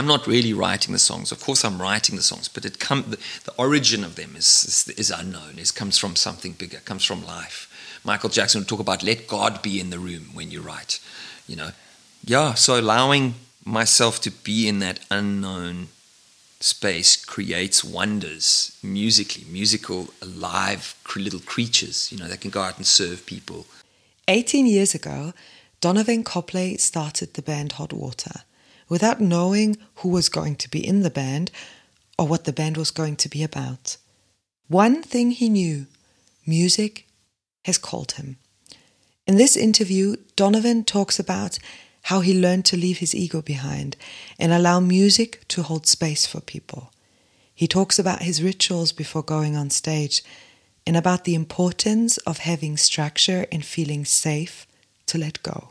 I'm not really writing the songs. Of course, I'm writing the songs, but it come the, the origin of them is, is, is unknown. It comes from something bigger. It comes from life. Michael Jackson would talk about let God be in the room when you write. You know, yeah. So allowing myself to be in that unknown space creates wonders musically, musical, alive little creatures. You know, that can go out and serve people. 18 years ago, Donovan Copley started the band Hot Water without knowing who was going to be in the band or what the band was going to be about. One thing he knew music has called him. In this interview, Donovan talks about how he learned to leave his ego behind and allow music to hold space for people. He talks about his rituals before going on stage and about the importance of having structure and feeling safe to let go.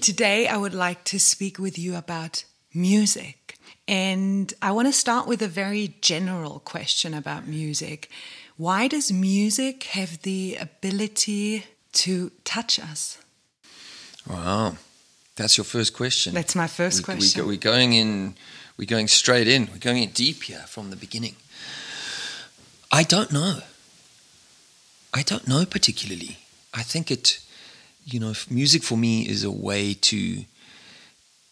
Today, I would like to speak with you about music. And I want to start with a very general question about music. Why does music have the ability to touch us? Wow. That's your first question. That's my first we, question. We, we're going in, we're going straight in. We're going in deep here from the beginning. I don't know. I don't know particularly. I think it you know, music for me is a way to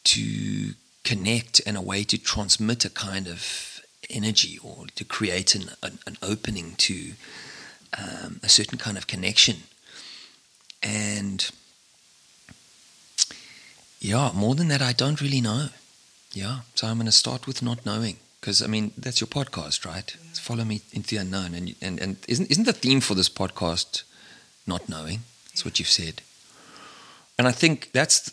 to connect and a way to transmit a kind of energy or to create an, an, an opening to um, a certain kind of connection. And yeah, more than that, I don't really know. Yeah, so I'm going to start with not knowing because I mean that's your podcast, right? Yeah. Follow me into the unknown, and and and isn't isn't the theme for this podcast not knowing? That's what you've said. And I think that's,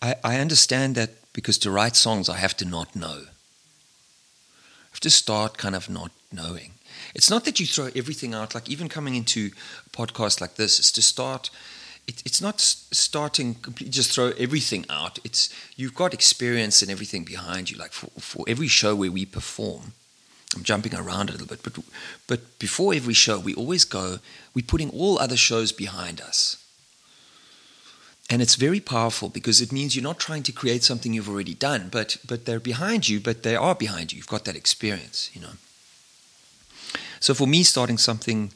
I, I understand that because to write songs, I have to not know. I have to start kind of not knowing. It's not that you throw everything out, like even coming into a podcast like this, is to start. It, it's not starting completely just throw everything out. It's you've got experience and everything behind you. Like for, for every show where we perform, I'm jumping around a little bit, but but before every show, we always go. We're putting all other shows behind us. And it's very powerful because it means you're not trying to create something you've already done, but but they're behind you, but they are behind you. You've got that experience, you know. So for me, starting something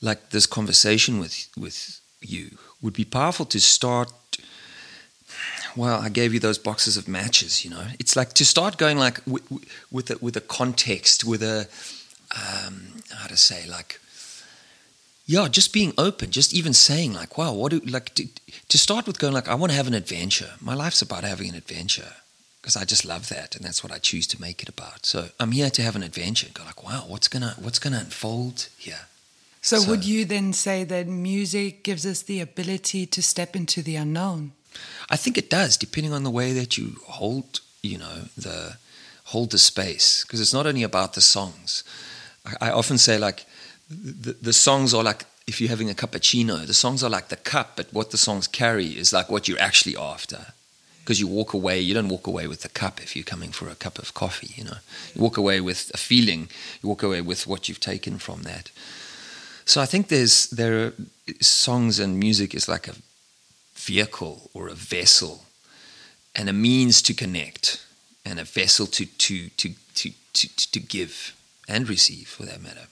like this conversation with with you would be powerful to start. Well, I gave you those boxes of matches, you know. It's like to start going like with with a, with a context, with a um, how to say like yeah, just being open, just even saying like, wow, what do like to, to start with going like, I want to have an adventure. My life's about having an adventure because I just love that, and that's what I choose to make it about. So I'm here to have an adventure. Go like, wow, what's gonna what's gonna unfold here? So, so would you then say that music gives us the ability to step into the unknown? I think it does, depending on the way that you hold, you know, the hold the space, because it's not only about the songs. I, I often say like the, the songs are like if you're having a cappuccino, the songs are like the cup, but what the songs carry is like what you're actually after. Because you walk away, you don't walk away with the cup if you're coming for a cup of coffee, you know. You walk away with a feeling, you walk away with what you've taken from that. So I think there's there are songs and music is like a vehicle or a vessel and a means to connect and a vessel to to to to to, to give and receive for that matter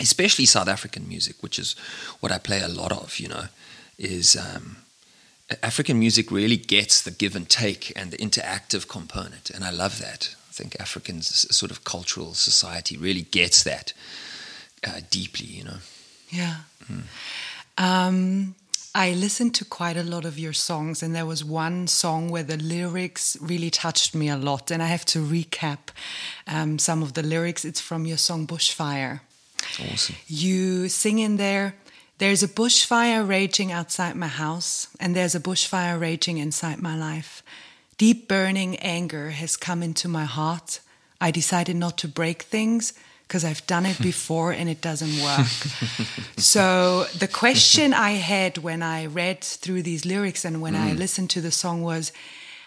especially South African music, which is what I play a lot of, you know, is um, African music really gets the give and take and the interactive component, and I love that. I think Africans sort of cultural society really gets that uh, deeply, you know. Yeah. Mm. Um, I listened to quite a lot of your songs, and there was one song where the lyrics really touched me a lot. And I have to recap um, some of the lyrics. It's from your song Bushfire. Awesome. You sing in there, there's a bushfire raging outside my house, and there's a bushfire raging inside my life. Deep burning anger has come into my heart. I decided not to break things because I've done it before and it doesn't work. so the question I had when I read through these lyrics and when mm. I listened to the song was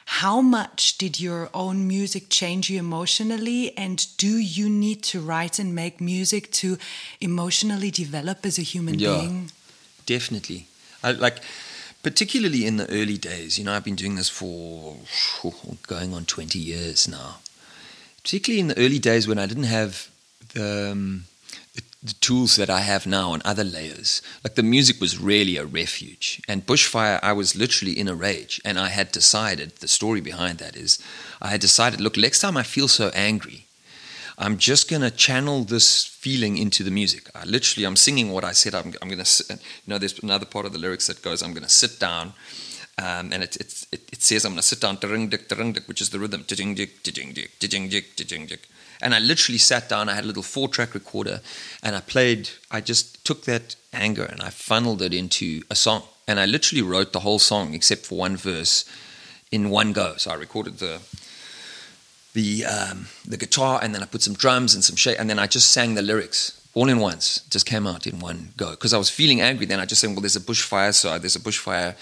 how much did your own music change you emotionally and do you need to write and make music to emotionally develop as a human yeah, being? Definitely. I like particularly in the early days, you know, I've been doing this for going on 20 years now. Particularly in the early days when I didn't have the, um, the, tools that I have now on other layers. Like the music was really a refuge. And Bushfire, I was literally in a rage. And I had decided, the story behind that is, I had decided, look, next time I feel so angry, I'm just going to channel this feeling into the music. I literally, I'm singing what I said. I'm, I'm going to, you know, there's another part of the lyrics that goes, I'm going to sit down. Um, and it, it, it, it, says, I'm going to sit down, which is the rhythm. And I literally sat down, I had a little four track recorder, and I played, I just took that anger and I funneled it into a song. And I literally wrote the whole song except for one verse in one go. So I recorded the the um, the guitar and then I put some drums and some shake and then I just sang the lyrics all in once. Just came out in one go because I was feeling angry. Then I just said, "Well, there's a bushfire, so there's a bushfire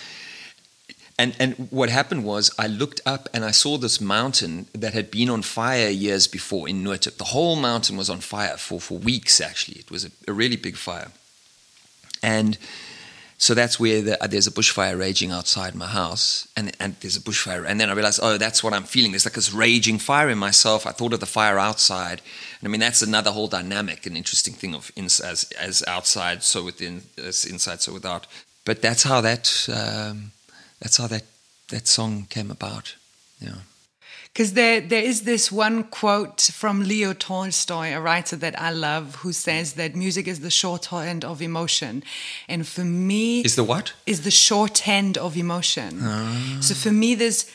and, and what happened was I looked up and I saw this mountain that had been on fire years before in Noordhoek. The whole mountain was on fire for, for weeks, actually. It was a, a really big fire. And so that's where the, uh, there's a bushfire raging outside my house. And, and there's a bushfire. And then I realized, oh, that's what I'm feeling. There's like this raging fire in myself. I thought of the fire outside. And I mean, that's another whole dynamic and interesting thing of ins- as, as outside, so within, as inside, so without. But that's how that. Um, that's how that that song came about. Yeah. Because there, there is this one quote from Leo Tolstoy, a writer that I love, who says that music is the shorthand of emotion, and for me, is the what? Is the shorthand of emotion. Ah. So for me, there's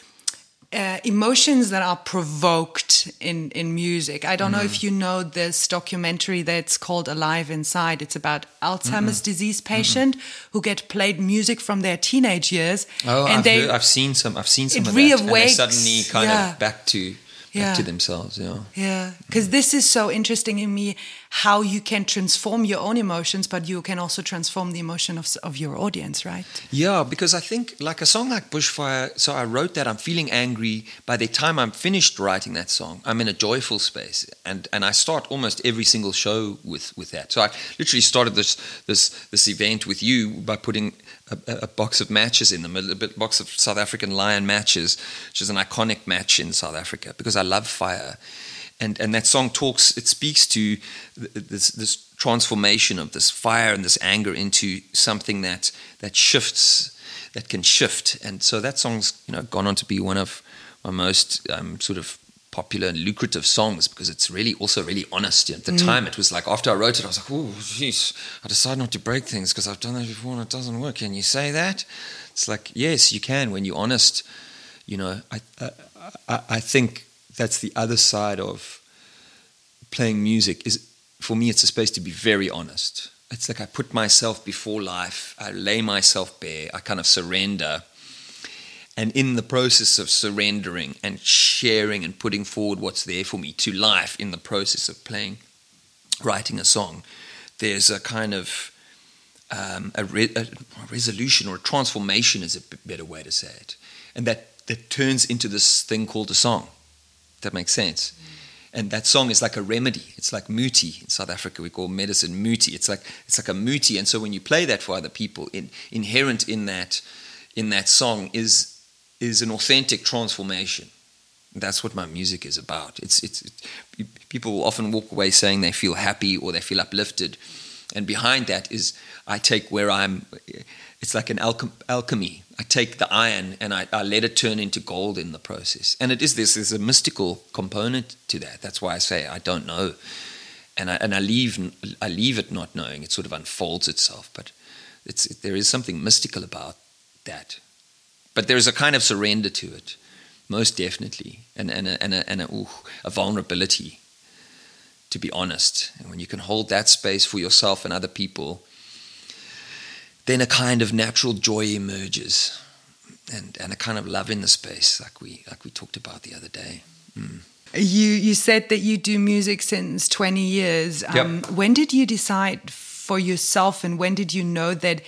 uh, emotions that are provoked in, in music. I don't mm. know if mm. you know this documentary that's called Alive Inside. It's about Alzheimer's mm disease patient mm who get played music from their teenage years. Oh, and I've, they, heard, I've seen some. I've seen some it of reawakes, that. And suddenly kind yeah. of back to yeah. to themselves. Yeah. Yeah. Because mm. this is so interesting in me how you can transform your own emotions, but you can also transform the emotion of, of your audience, right? Yeah, because I think like a song like Bushfire, so I wrote that, I'm feeling angry. By the time I'm finished writing that song, I'm in a joyful space. And and I start almost every single show with, with that. So I literally started this this this event with you by putting a, a, box of matches in them, a, a box of South African lion matches, which is an iconic match in South Africa because I love fire. And, and that song talks, it speaks to this, this transformation of this fire and this anger into something that, that shifts, that can shift. And so that song's you know, gone on to be one of my most um, sort of popular and lucrative songs because it's really also really honest. At the mm. time, it was like after I wrote it, I was like, "Oh, jeez, I decided not to break things because I've done that before and it doesn't work." Can you say that? It's like, yes, you can when you're honest. You know, I I, I think that's the other side of playing music. Is for me, it's a space to be very honest. It's like I put myself before life. I lay myself bare. I kind of surrender and in the process of surrendering and sharing and putting forward what's there for me to life in the process of playing, writing a song, there's a kind of um, a, re- a, resolution or a transformation is a better way to say it. And that, that turns into this thing called a song. That makes sense. Mm. And that song is like a remedy. It's like muti. In South Africa, we call medicine muti. It's like, it's like a muti. And so when you play that for other people, in, inherent in that, in that song is is an authentic transformation. That's what my music is about. It's, it's, it, people often walk away saying they feel happy or they feel uplifted, and behind that is I take where I'm it's like an alchem- alchemy. I take the iron and I, I let it turn into gold in the process. And it is this, there's a mystical component to that. That's why I say I don't know. And I, and I leave, I leave it not knowing. It sort of unfolds itself. But it's, there is something mystical about that. But there's a kind of surrender to it, most definitely, and, and, a, and, a, and a, ooh, a vulnerability, to be honest. And when you can hold that space for yourself and other people, then a kind of natural joy emerges and, and a kind of love in the space like we like we talked about the other day. Mm. You you said that you do music since 20 years. Um, yep. When did you decide for yourself and when did you know that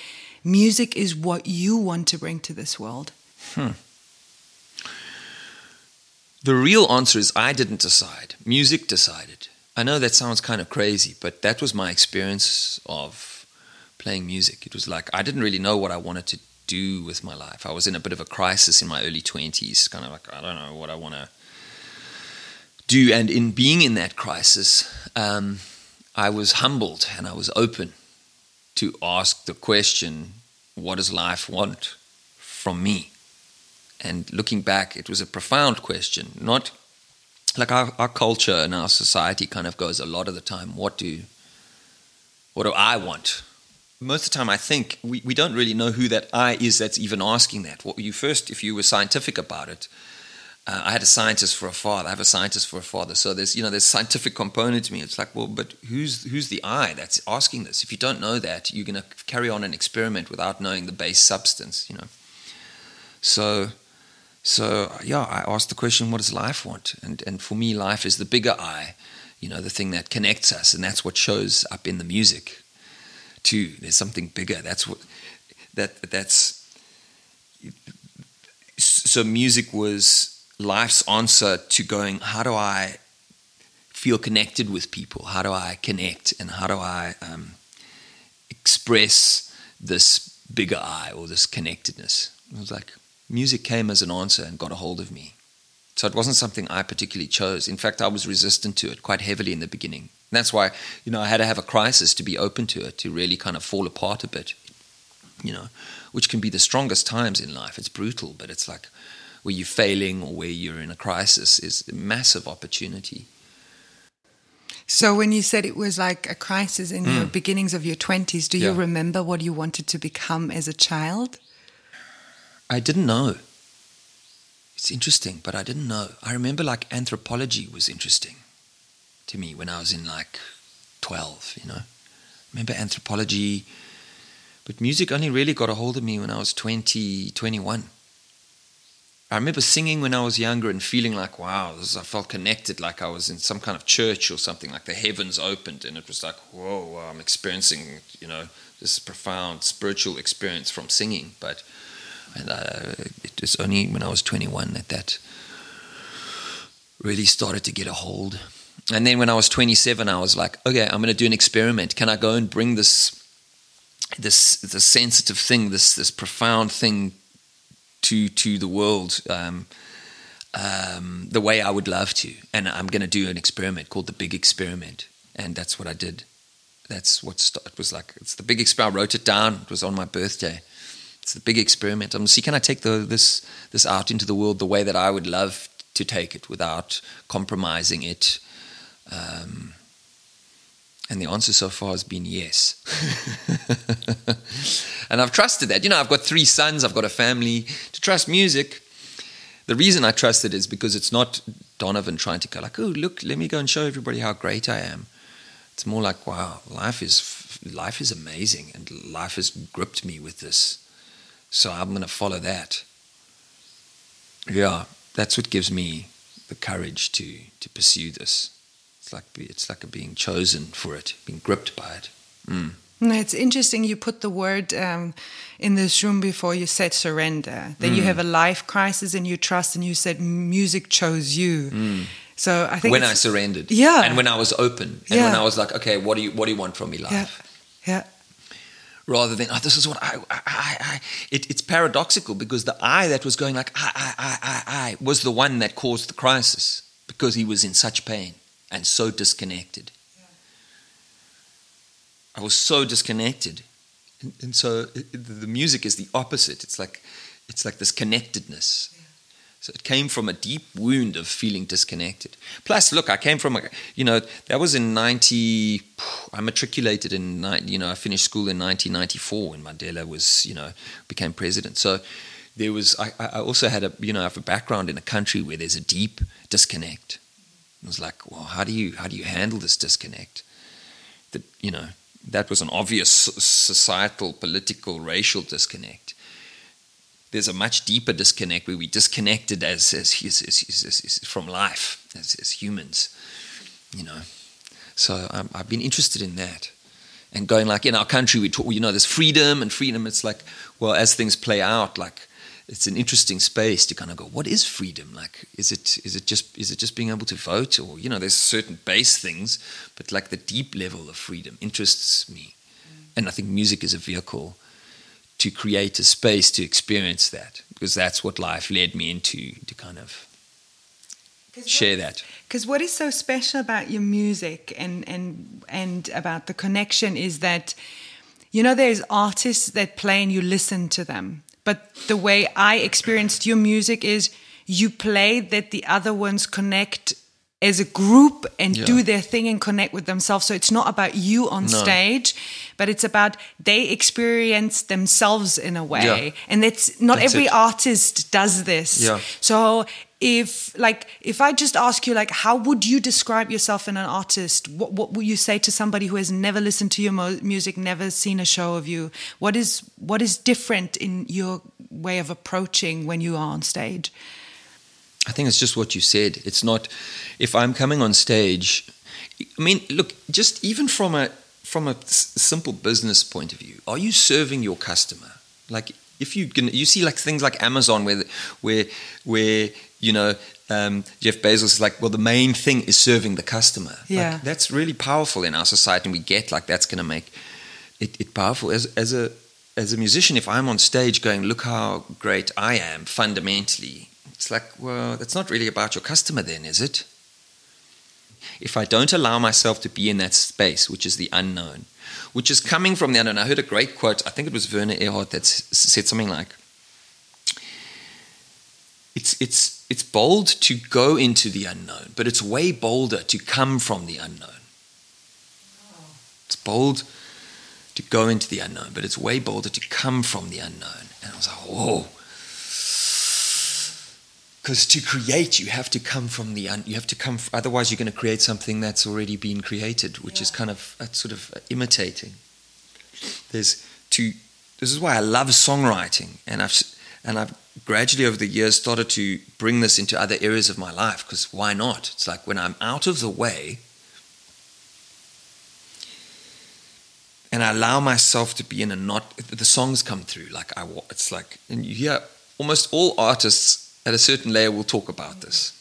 music is what you want to bring to this world? Hmm. The real answer is I didn't decide. Music decided. I know that sounds kind of crazy, but that was my experience of playing music. It was like I didn't really know what I wanted to do with my life. I was in a bit of a crisis in my early 20s, kind of like, I don't know what I want to do. And in being in that crisis, um, I was humbled and I was open to ask the question, what does life want from me? And looking back, it was a profound question, not like our, our culture and our society kind of goes a lot of the time, what do, what do I want? most of the time I think we, we don't really know who that I is that's even asking that. What you first, if you were scientific about it, uh, I had a scientist for a father. I have a scientist for a father. So there's you know there's scientific component to me. It's like well, but who's who's the I that's asking this? If you don't know that, you're going to carry on an experiment without knowing the base substance. You know. So so yeah, I asked the question, what does life want? And and for me, life is the bigger I. You know, the thing that connects us, and that's what shows up in the music too. There's something bigger. That's what that that's. So music was life's answer to going. How do I feel connected with people? How do I connect, and how do I um, express this bigger I or this connectedness? It was like music came as an answer and got a hold of me. So it wasn't something I particularly chose. In fact, I was resistant to it quite heavily in the beginning. And that's why, you know, I had to have a crisis to be open to it, to really kind of fall apart a bit, you know, which can be the strongest times in life. It's brutal, but it's like where you're failing or where you're in a crisis is a massive opportunity. So when you said it was like a crisis in mm. your beginnings of your 20s, do you remember what you wanted to become as a child? I didn't know. It's interesting, but I didn't know. I remember like anthropology was interesting to me when I was in like 12, you know. I remember anthropology, but music only really got a hold of me when I was 20, 21. I remember singing when I was younger and feeling like, wow, this, I felt connected, like I was in some kind of church or something, like the heavens opened, and it was like, whoa, I'm experiencing, you know, this profound spiritual experience from singing. But and uh, it was only when I was 21 that that really started to get a hold. And then when I was 27, I was like, okay, I'm going to do an experiment. Can I go and bring this, this, this sensitive thing, this, this profound thing, to to the world um, um, the way I would love to? And I'm going to do an experiment called the Big Experiment, and that's what I did. That's what it was like. It's the big experiment. I wrote it down. It was on my birthday. It's the big experiment. I'm see, can I take the, this this out into the world the way that I would love to take it without compromising it? Um, and the answer so far has been yes. and I've trusted that. You know, I've got three sons, I've got a family. To trust music, the reason I trust it is because it's not Donovan trying to go like, oh, look, let me go and show everybody how great I am. It's more like, wow, life is life is amazing, and life has gripped me with this. So I'm going to follow that. Yeah, that's what gives me the courage to to pursue this. It's like it's like being chosen for it, being gripped by it. Mm. No, It's interesting you put the word um, in this room before you said surrender, that you have a life crisis and you trust, and you said music chose you. So I think When I surrendered, Yeah. and when I was open, and when I was like, okay, what do you what do you want from me, life? yeah, yeah, rather than oh, this is what I, I, I, I. It, it's paradoxical because the I that was going like I, I, I, I, I was the one that caused the crisis because he was in such pain and so disconnected. I was so disconnected and, and so it, the music is the opposite. It's like it's like this connectedness. So it came from a deep wound of feeling disconnected. Plus, look, I came from a, you know, that was in 90, I matriculated in, you know, I finished school in 1994 when Mandela was, you know, became president. So there was, I, I also had a, you know, I have a background in a country where there's a deep disconnect. It was like, well, how do you, how do you handle this disconnect? That, you know, that was an obvious societal, political, racial disconnect. There's a much deeper disconnect where we disconnected as as, as, as, as, from life as, as humans you know. So I've been interested in that and going like in our country we talk you know there's freedom and freedom. It's like well as things play out like it's an interesting space to kind of go what is freedom? Like is it is it just is it just being able to vote? Or you know there's certain base things but like the deep level of freedom interests me. Mm. And I think music is a vehicle to create a space to experience that because that's what life led me into to kind of share that. Because what is so special about your music and and and about the connection is that you know there's artists that play and you listen to them, but the way I experienced your music is you play that the other ones connect as a group and Yeah. do their thing and connect with themselves. So it's not about you on No. stage, but it's about they experience themselves in a way. Yeah. And it's not That's every it. artist does this. Yeah. So if like if I just ask you like how would you describe yourself in an artist? What what would you say to somebody who has never listened to your music, never seen a show of you? What is what is different in your way of approaching when you are on stage? I think it's just what you said. It's not if I'm coming on stage. I mean, look, just even from a from a simple business point of view, are you serving your customer? Like if you can, you see like things like Amazon where where where you know um, Jeff Bezos is like, well, the main thing is serving the customer. Like, Yeah. that's really powerful in our society, and we get like that's going to make it, it powerful as as a as a musician. If I'm on stage going, look how great I am, fundamentally, it's like, well, that's not really about your customer, then, is it? If I don't allow myself to be in that space, which is the unknown, which is coming from the unknown. I heard a great quote. I think it was Werner Erhard that said something like, "It's it's it's bold to go into the unknown, but it's way bolder to come from the unknown." It's bold to go into the unknown, but it's way bolder to come from the unknown. And I was like, whoa. Because to create, you have to come from the un- you have to come. F- otherwise, you're going to create something that's already been created, which is kind of uh, sort of uh, imitating. There's to. This is why I love songwriting, and I've and I've gradually over the years started to bring this into other areas of my life. Because why not? It's like when I'm out of the way, and I allow myself to be in a not the songs come through like I it's like and you hear almost all artists at a certain layer will talk about this.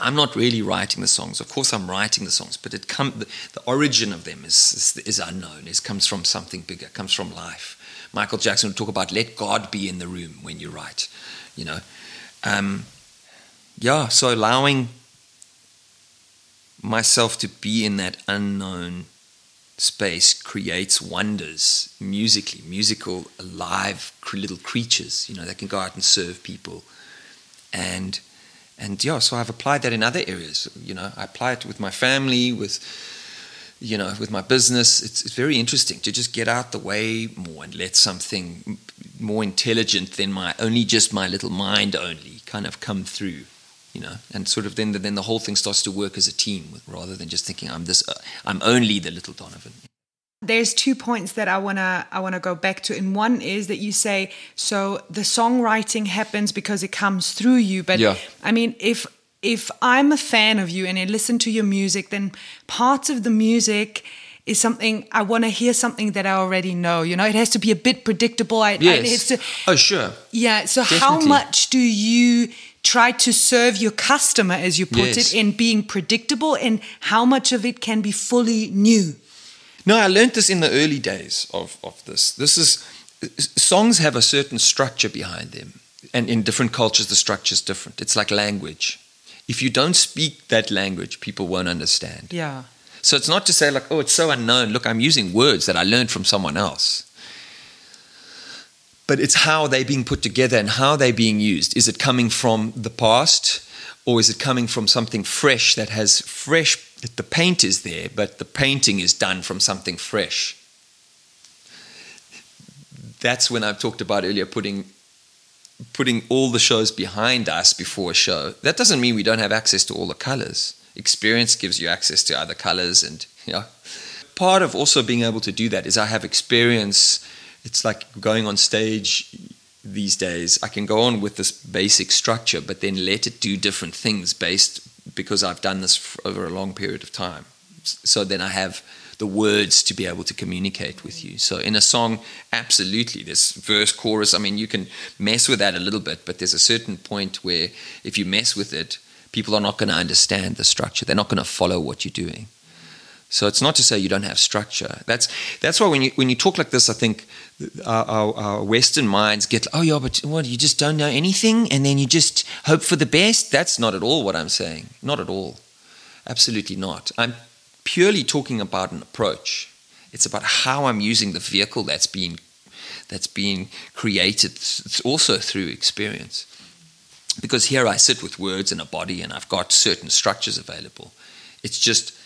I'm not really writing the songs. Of course, I'm writing the songs, but it come the, the origin of them is, is is unknown. It comes from something bigger. Comes from life. Michael Jackson would talk about let God be in the room when you write. You know, um, yeah. So allowing myself to be in that unknown space creates wonders musically, musical, alive little creatures, you know, that can go out and serve people. And and yeah, so I've applied that in other areas. You know, I apply it with my family, with you know, with my business. It's it's very interesting to just get out the way more and let something more intelligent than my only just my little mind only kind of come through you know, and sort of then the, then the whole thing starts to work as a team with, rather than just thinking I'm this, uh, I'm only the little Donovan. There's two points that I wanna I wanna go back to, and one is that you say so the songwriting happens because it comes through you, but Yeah. I mean if if I'm a fan of you and I listen to your music, then parts of the music is something I want to hear something that I already know. You know, it has to be a bit predictable. I, I, it has to, oh, sure. yeah. So how much do you try to serve your customer, as you put Yes. it, in being predictable, and how much of it can be fully new? No, I learned this in the early days of, of this. This is songs have a certain structure behind them, and in different cultures the structure is different. It's like language. If you don't speak that language, people won't understand. Yeah. So it's not to say like, oh, it's so unknown. Look, I'm using words that I learned from someone else. but it's how they're being put together and how they're being used. Is it coming from the past, or is it coming from something fresh that has fresh? The paint is there, but the painting is done from something fresh. That's when I've talked about earlier putting putting all the shows behind us before a show. That doesn't mean we don't have access to all the colors. Experience gives you access to other colors, and you know, part of also being able to do that is I have experience. It's like going on stage these days. I can go on with this basic structure, but then let it do different things based because I've done this over a long period of time. So then I have the words to be able to communicate with you. So in a song, absolutely, there's verse, chorus. I mean, you can mess with that a little bit, but there's a certain point where if you mess with it, people are not going to understand the structure. They're not going to follow what you're doing. So it's not to say you don't have structure. That's that's why when you when you talk like this, I think our, our, our, Western minds get, oh yeah, but what you just don't know anything, and then you just hope for the best. That's not at all what I'm saying. Not at all. Absolutely not. I'm purely talking about an approach. It's about how I'm using the vehicle that's being that's being created. It's also through experience. Because here I sit with words and a body, and I've got certain structures available. It's just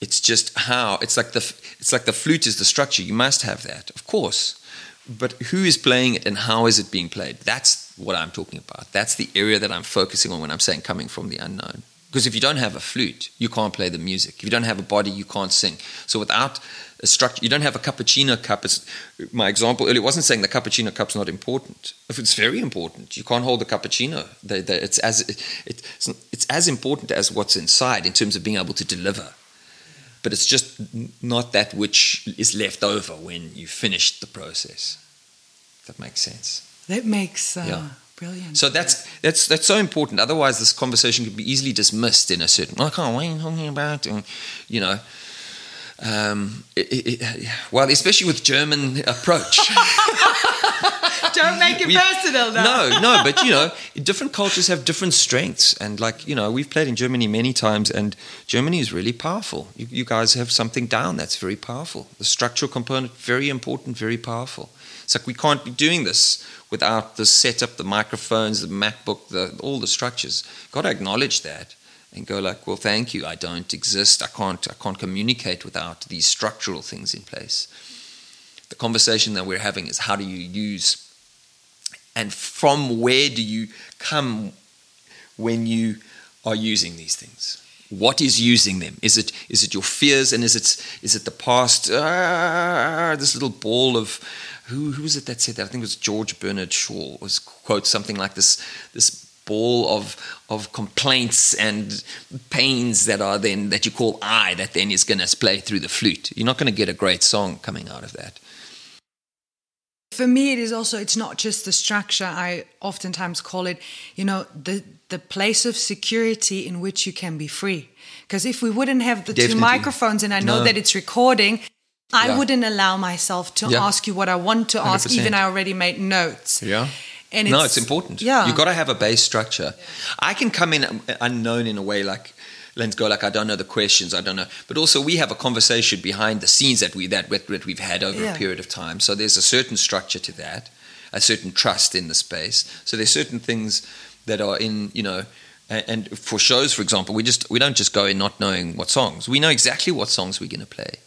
it's just how it's like the it's like the flute is the structure. You must have that, of course. But who is playing it and how is it being played? That's what I'm talking about. That's the area that I'm focusing on when I'm saying coming from the unknown. Because if you don't have a flute, you can't play the music. If you don't have a body, you can't sing. So without a structure, you don't have a cappuccino cup. It's, my example earlier wasn't saying the cappuccino cup's not important. If it's very important, you can't hold the cappuccino. They, they, it's as it, it's, it's as important as what's inside in terms of being able to deliver but it's just not that which is left over when you finished the process. That makes sense. That makes uh, yeah. Brilliant. So that's that's that's so important. Otherwise, this conversation could be easily dismissed in a certain. Well, I can't. What are you talking about? And, you know. Um, it, it, well, especially with German approach. Don't make it we, personal, though. No, no, but you know, different cultures have different strengths, and like you know, we've played in Germany many times, and Germany is really powerful. You, you guys have something down that's very powerful. The structural component, very important, very powerful. It's like we can't be doing this without the setup, the microphones, the MacBook, the, all the structures. Got to acknowledge that and go like, well, thank you. I don't exist. I can't. I can't communicate without these structural things in place. The conversation that we're having is how do you use and from where do you come when you are using these things? What is using them? Is it is it your fears and is it is it the past? Ah, this little ball of who who was it that said that? I think it was George Bernard Shaw was quote something like this this ball of of complaints and pains that are then that you call I that then is going to play through the flute. You're not going to get a great song coming out of that. For me, it is also, it's not just the structure. I oftentimes call it, you know, the, the place of security in which you can be free. Because if we wouldn't have the Definitely. two microphones and I know no. that it's recording, I yeah. wouldn't allow myself to yeah. ask you what I want to 100%. ask, even I already made notes. Yeah. And it's, no, it's important. Yeah. You've got to have a base structure. Yeah. I can come in unknown in a way like Let's go like I don't know the questions, I don't know. But also we have a conversation behind the scenes that we that, that we've had over a period of time. So there's a certain structure to that, a certain trust in the space. So there's certain things that are in you know. And for shows, for example, we just we don't just go in not knowing what songs. We know exactly what songs we're going to play,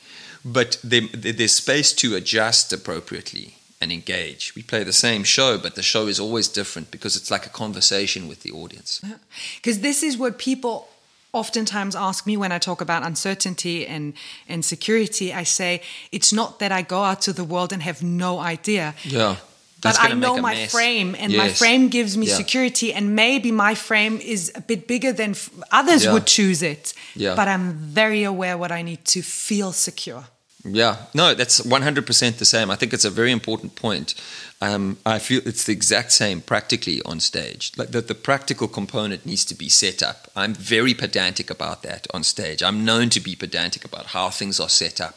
but there's space to adjust appropriately and engage. We play the same show, but the show is always different because it's like a conversation with the audience. Uh-huh. Because this is what people oftentimes ask me when I talk about uncertainty and, and security, I say, it's not that I go out to the world and have no idea. Yeah. But I know my mess. frame, and yes. my frame gives me yeah. security, and maybe my frame is a bit bigger than f- others yeah. would choose it. Yeah. But I'm very aware what I need to feel secure. Yeah, no, that's 100% the same. I think it's a very important point. Um, I feel it's the exact same practically on stage. Like that, the practical component needs to be set up. I'm very pedantic about that on stage. I'm known to be pedantic about how things are set up.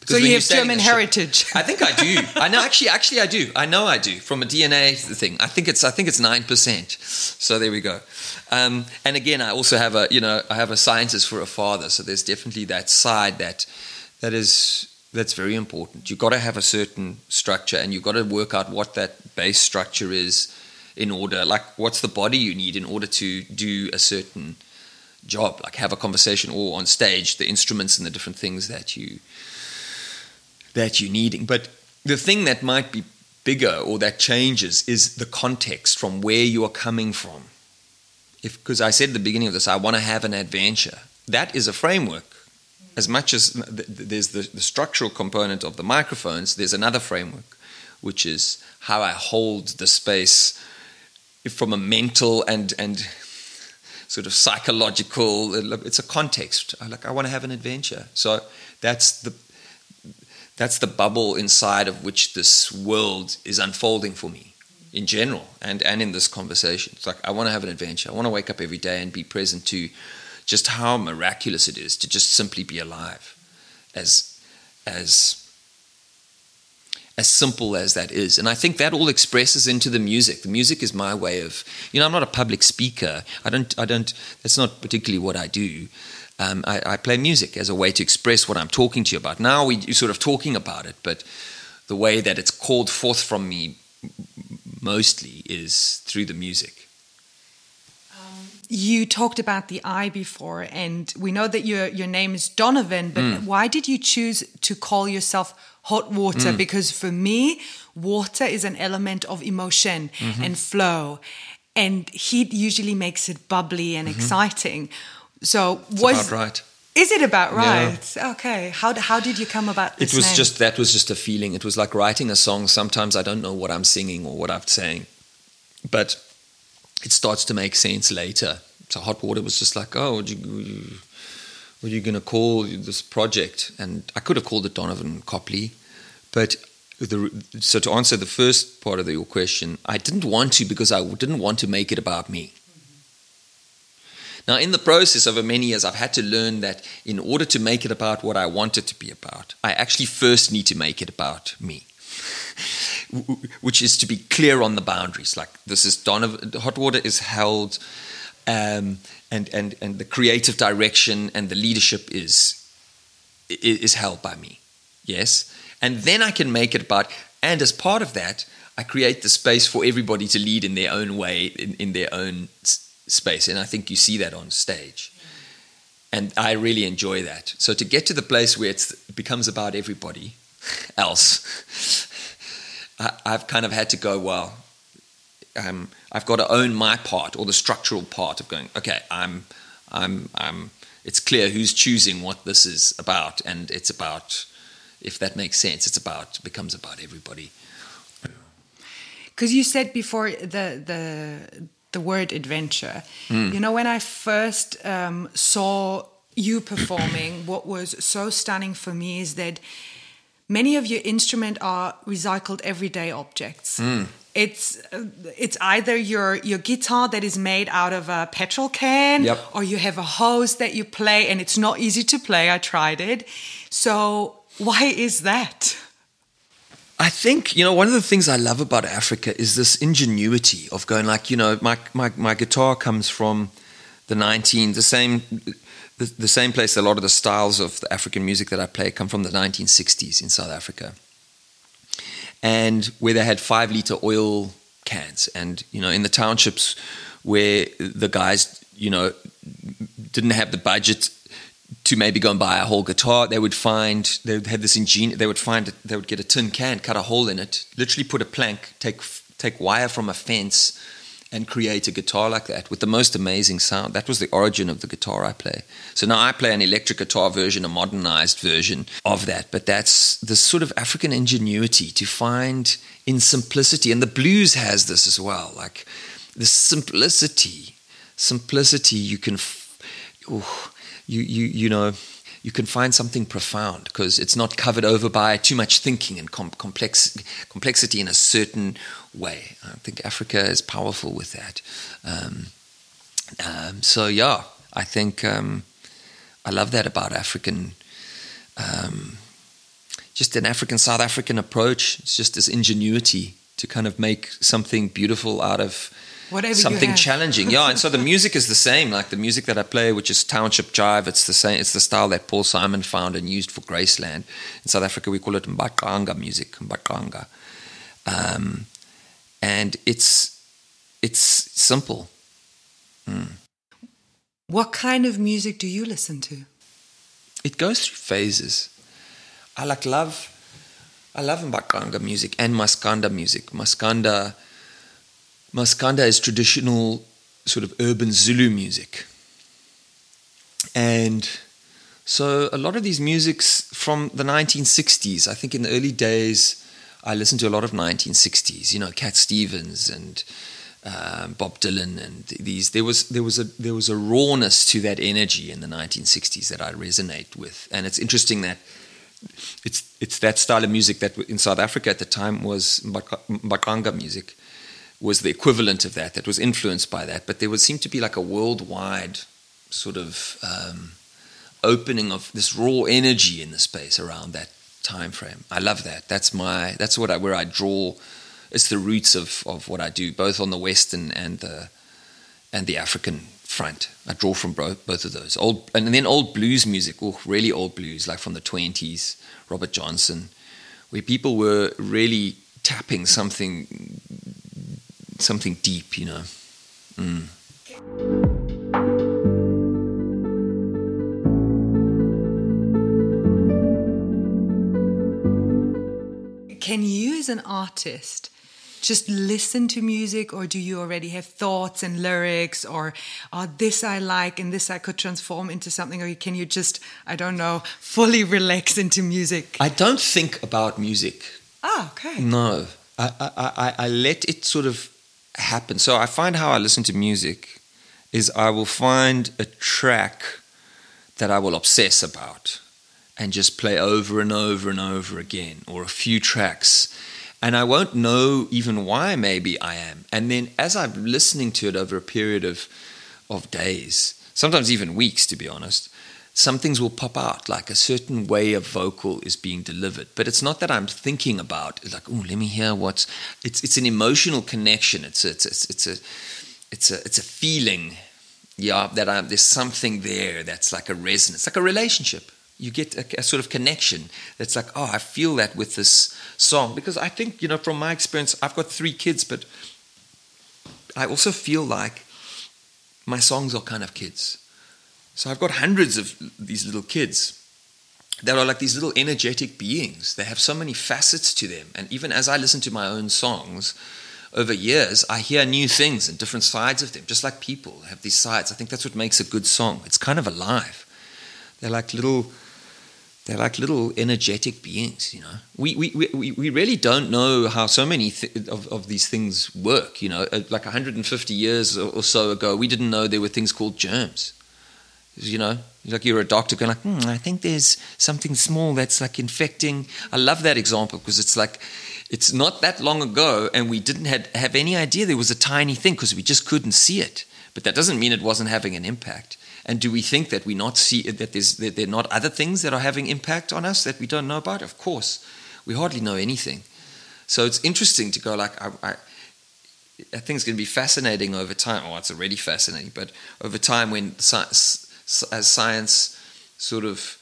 Because so you have German heritage. I think I do. I know. Actually, actually, I do. I know I do. From a DNA thing, I think it's. I think it's nine percent. So there we go. Um, and again, I also have a. You know, I have a scientist for a father. So there's definitely that side that that is That's very important. You've got to have a certain structure and you've got to work out what that base structure is in order, like, what's the body you need in order to do a certain job, like have a conversation or on stage, the instruments and the different things that you that you're needing. But the thing that might be bigger or that changes is the context from where you are coming from. If because I said at the beginning of this, I want to have an adventure. That is a framework. As much as there's the, the structural component of the microphones, there's another framework, which is how I hold the space from a mental and and sort of psychological. Uh, it's a context. Uh, I like I want to have an adventure. So that's the that's the bubble inside of which this world is unfolding for me in general and, and in this conversation. It's like I want to have an adventure. I want to wake up every day and be present to just how miraculous it is to just simply be alive. As as as simple as that is. And I think that all expresses into the music. The music is my way of you know, I'm not a public speaker. I don't I don't that's not particularly what I do um, I, I, play music as a way to express what I'm talking to you about. Now we're sort of talking about it, but the way that it's called forth from me mostly is through the music. You talked about the I before, and we know that your your name is Donovan. But mm. why did you choose to call yourself Hot Water? Mm. Because for me, water is an element of emotion mm-hmm. and flow, and heat usually makes it bubbly and mm-hmm. exciting. So it's was right. Is it about right? Yeah. Okay. How how did you come about this? It was name? just that was just a feeling. It was like writing a song. Sometimes I don't know what I'm singing or what I'm saying, but it starts to make sense later. So hot water was just like, oh, you, what are you going to call this project? And I could have called it Donovan Copley, but the, so to answer the first part of your question, I didn't want to because I didn't want to make it about me. Now, in the process over many years, I've had to learn that in order to make it about what I want it to be about, I actually first need to make it about me. Which is to be clear on the boundaries. Like this is Donovan, hot water is held, um, and and and the creative direction and the leadership is is held by me. Yes, and then I can make it about. And as part of that, I create the space for everybody to lead in their own way, in, in their own space. And I think you see that on stage. And I really enjoy that. So to get to the place where it becomes about everybody else, I, have kind of had to go, well, um, I've got to own my part or the structural part of going, okay, I'm, I'm, I'm, it's clear who's choosing what this is about. And it's about, if that makes sense, it's about, becomes about everybody. Because you said before the, the, the word adventure. Mm. You know, when I first um, saw you performing, what was so stunning for me is that many of your instruments are recycled everyday objects. Mm. It's uh, it's either your your guitar that is made out of a petrol can, yep. or you have a hose that you play, and it's not easy to play. I tried it. So why is that? I think, you know, one of the things I love about Africa is this ingenuity of going like, you know, my, my, my guitar comes from the 19, the same, the, same place a lot of the styles of the African music that I play come from the 1960s in South Africa. And where they had five liter oil cans. And, you know, in the townships where the guys, you know, didn't have the budget to maybe go and buy a whole guitar, they would find they have this ingenious. They would find they would get a tin can, cut a hole in it, literally put a plank, take take wire from a fence, and create a guitar like that with the most amazing sound. That was the origin of the guitar I play. So now I play an electric guitar version, a modernized version of that. But that's the sort of African ingenuity to find in simplicity, and the blues has this as well. Like the simplicity, simplicity you can. You you you know you can find something profound because it's not covered over by too much thinking and com- complex complexity in a certain way. I think Africa is powerful with that. Um, um, so yeah, I think um, I love that about African. Um, just an African South African approach. It's just this ingenuity to kind of make something beautiful out of Whatever something challenging. Yeah, and so the music is the same. Like the music that I play, which is township jive, it's the same. It's the style that Paul Simon found and used for Graceland. In South Africa, we call it mbaqanga music, mbaqanga, um, and it's it's simple. Hmm. What kind of music do you listen to? it goes through phases. I like love, I love Mbaqanga music and Maskanda music. Maskanda, Maskanda is traditional sort of urban Zulu music. And so a lot of these musics from the 1960s, I think in the early days, I listened to a lot of 1960s, you know, Cat Stevens and um, Bob Dylan and these. There was there was a there was a rawness to that energy in the 1960s that I resonate with, and it's interesting that it's it's that style of music that in South Africa at the time was Mbaqanga music was the equivalent of that that was influenced by that, but there would seem to be like a worldwide sort of um, opening of this raw energy in the space around that time frame. I love that. That's my that's what I where I draw. It's the roots of of what I do, both on the Western and the and the African front. I draw from both both of those. Old and then old blues music, oh, really old blues, like from the twenties, Robert Johnson, where people were really tapping something something deep, you know. Mm. As an artist, just listen to music, or do you already have thoughts and lyrics, or oh, this I like and this I could transform into something, or can you just, I don't know, fully relax into music? I don't think about music. Ah, okay. No, I, I, I, I let it sort of happen. So I find how I listen to music is I will find a track that I will obsess about and just play over and over and over again, or a few tracks. And I won't know even why maybe I am. And then as I'm listening to it over a period of of days, sometimes even weeks to be honest, some things will pop out, like a certain way of vocal is being delivered. But it's not that I'm thinking about it's like, oh, let me hear what's it's it's an emotional connection. It's a, it's a, it's a it's a it's a feeling, yeah, that I'm there's something there that's like a resonance, like a relationship. You get a, a sort of connection that's like, oh, I feel that with this song because I think you know from my experience, I've got three kids, but I also feel like my songs are kind of kids. So I've got hundreds of these little kids that are like these little energetic beings. They have so many facets to them. And even as I listen to my own songs over years, I hear new things and different sides of them, just like people have these sides. I think that's what makes a good song. It's kind of alive. They're like little they're like little energetic beings, you know. We, we, we, we really don't know how so many th- of, of these things work, you know. Uh, Like 150 years or so ago, we didn't know there were things called germs you know like you're a doctor going like hmm, i think there's something small that's like infecting i love that example because it's like it's not that long ago and we didn't had, have any idea there was a tiny thing because we just couldn't see it but that doesn't mean it wasn't having an impact and do we think that we not see that there's that there are not other things that are having impact on us that we don't know about? Of course. We hardly know anything. So it's interesting to go like i, I I think it's going to be fascinating over time. Oh, it's already fascinating, but over time, when science, as science sort of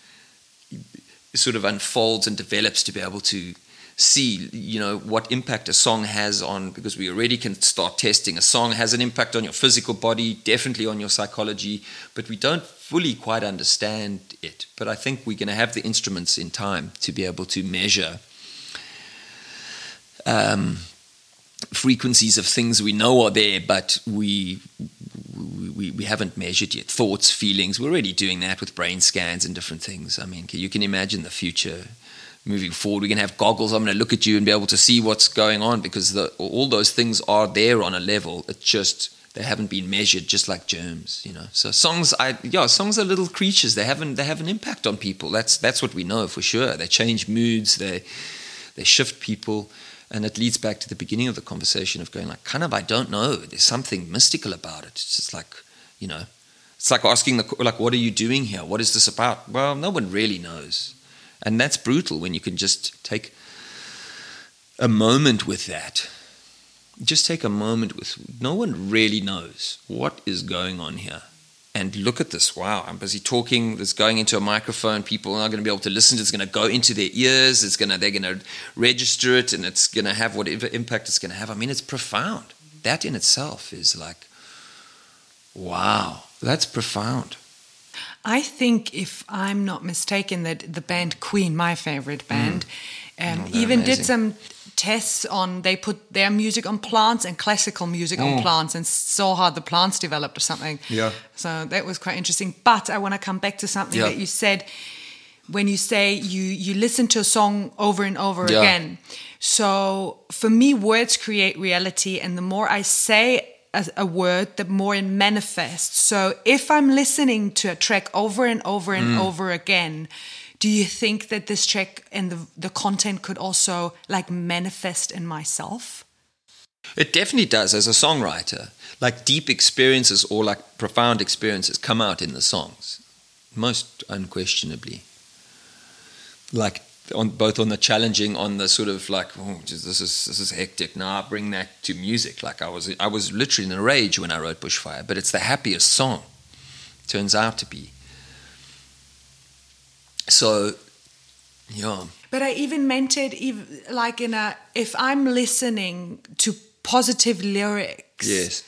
sort of unfolds and develops to be able to see, you know, what impact a song has on, because we already can start testing. A song has an impact on your physical body, definitely on your psychology, but we don't fully quite understand it. But I think we're going to have the instruments in time to be able to measure. Um, frequencies of things we know are there, but we, we we haven't measured yet. Thoughts, feelings. We're already doing that with brain scans and different things. I mean, you can imagine the future moving forward. We can have goggles. I'm going to look at you and be able to see what's going on because the, all those things are there on a level. It's just they haven't been measured, just like germs. You know. So songs, I yeah, songs are little creatures. They haven't they have an impact on people. That's that's what we know for sure. They change moods. They they shift people and it leads back to the beginning of the conversation of going like kind of i don't know there's something mystical about it it's just like you know it's like asking the like what are you doing here what is this about well no one really knows and that's brutal when you can just take a moment with that just take a moment with no one really knows what is going on here. And look at this. Wow, I'm busy talking. It's going into a microphone. People are not going to be able to listen. It's going to go into their ears. It's going to, they're going to register it and it's going to have whatever impact it's going to have. I mean, it's profound. That in itself is like, wow, that's profound. I think, if I'm not mistaken, that the band Queen, my favorite band, um, Oh, even amazing. did some tests on. They put their music on plants and classical music on plants, and saw how the plants developed or something. Mm. Yeah. So that was quite interesting. But I want to come back to something Yeah. that you said when you say you you listen to a song over and over Yeah. again. So for me, words create reality, and the more I say a, a word, the more it manifests. So if I'm listening to a track over and over and Mm. over again, do you think that this track and the the content could also like manifest in myself? It definitely does as a songwriter. Like deep experiences or like profound experiences come out in the songs, most unquestionably. Like on both on the challenging, on the sort of like, oh, this is this is hectic. Now I bring that to music. Like I was I was literally in a rage when I wrote Bushfire, but it's the happiest song. Turns out to be. So, yeah. But I even meant it like in a if I'm listening to positive lyrics. Yes.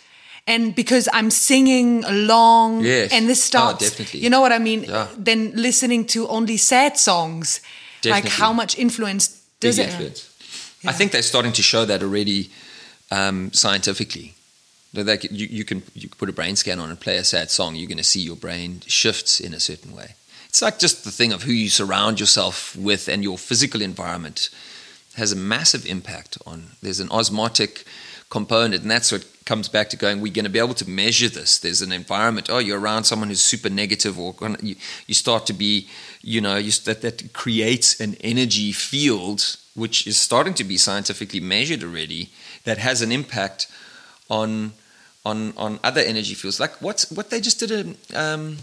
And because I'm singing along Yes. and this Oh, starts definitely. you know what I mean? Yeah. Then listening to only sad songs. Like how much influence does Big it influence. I think they're starting to show that already um, scientifically. That they you, you can you can put a brain scan on and play a sad song. You're going to see your brain shifts in a certain way. It's like just the thing of who you surround yourself with and your physical environment has a massive impact on. There's an osmotic component, and that's what comes back to going. We're going to be able to measure this. There's an environment. Oh, you're around someone who's super negative, or you, you start to be, you know, you, that that creates an energy field which is starting to be scientifically measured already. That has an impact on on on other energy fields. Like what's what they just did a. Um,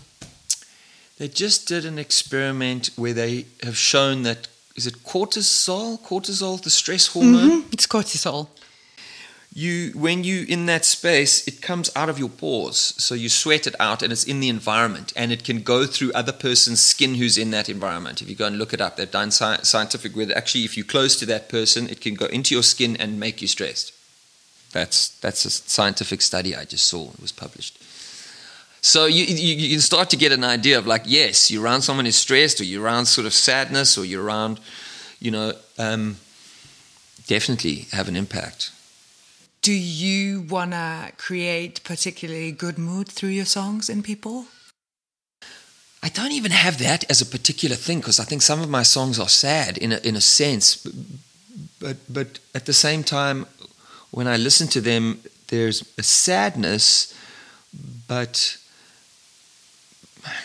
they just did an experiment where they have shown that is it cortisol, cortisol, the stress hormone. It's cortisol. You when you in that space, it comes out of your pores, so you sweat it out, and it's in the environment, and it can go through other person's skin who's in that environment. If you go and look it up, they've done sci- scientific with actually, if you're close to that person, it can go into your skin and make you stressed. That's that's a scientific study I just saw. It was published. So you, you you can start to get an idea of like, yes, you're around someone who's stressed, or you're around sort of sadness, or you're around, you know, um, definitely have an impact. Do you wanna create particularly good mood through your songs in people? I don't even have that as a particular thing because I think some of my songs are sad in a, in a sense, but, but but at the same time, when I listen to them, there's a sadness, but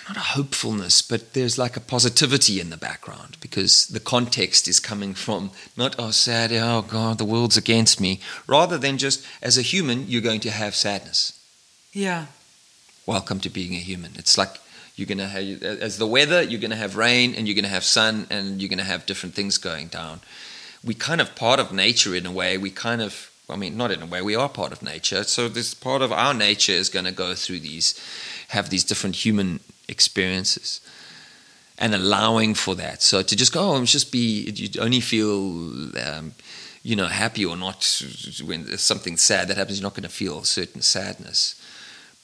not a hopefulness, but there's like a positivity in the background because the context is coming from not oh sad, oh god, the world's against me, rather than just as a human you're going to have sadness Yeah. welcome to being a human. It's like you're gonna have as the weather, you're gonna have rain, and you're gonna have sun, and you're gonna have different things going down. We kind of part of nature in a way. We kind of, I mean, not in a way. We are part of nature. So this part of our nature is gonna go through these, have these different human experiences, and allowing for that. So to just go, oh, just be, you only feel. Um, you know, happy or not, when something sad that happens, you're not going to feel a certain sadness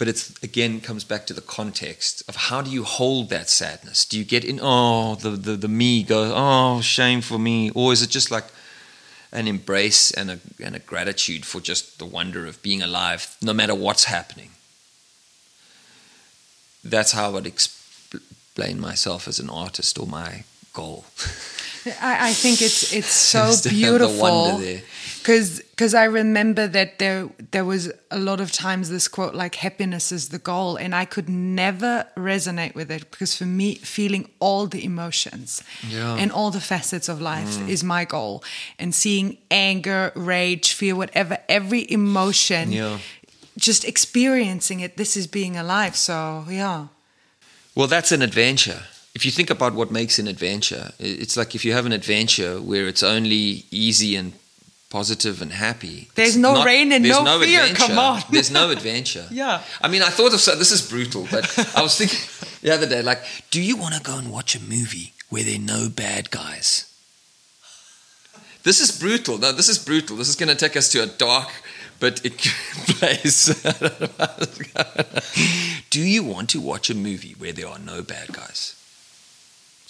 but it's again comes back to the context of how do you hold that sadness do you get in oh the the, the me goes oh shame for me or is it just like an embrace and a and a gratitude for just the wonder of being alive no matter what's happening. That's how i would explain myself as an artist or my goal I, I think it's it's so Just to have the beautiful because because I remember that there there was a lot of times this quote like happiness is the goal and I could never resonate with it because for me feeling all the emotions Yeah. and all the facets of life mm. is my goal and seeing anger rage fear whatever every emotion Yeah. just experiencing it this is being alive so yeah Well, that's an adventure. If you think about what makes an adventure, it's like if you have an adventure where it's only easy and positive and happy. There's no rain and there's no fear, Adventure. come on. there's no adventure. Yeah. I mean, I thought of so. This is brutal, but I was thinking the other day, like, do you want to go and watch a movie where there are no bad guys? This is brutal. No, this is brutal. This is going to take us to a dark but it place. do you want to watch a movie where there are no bad guys?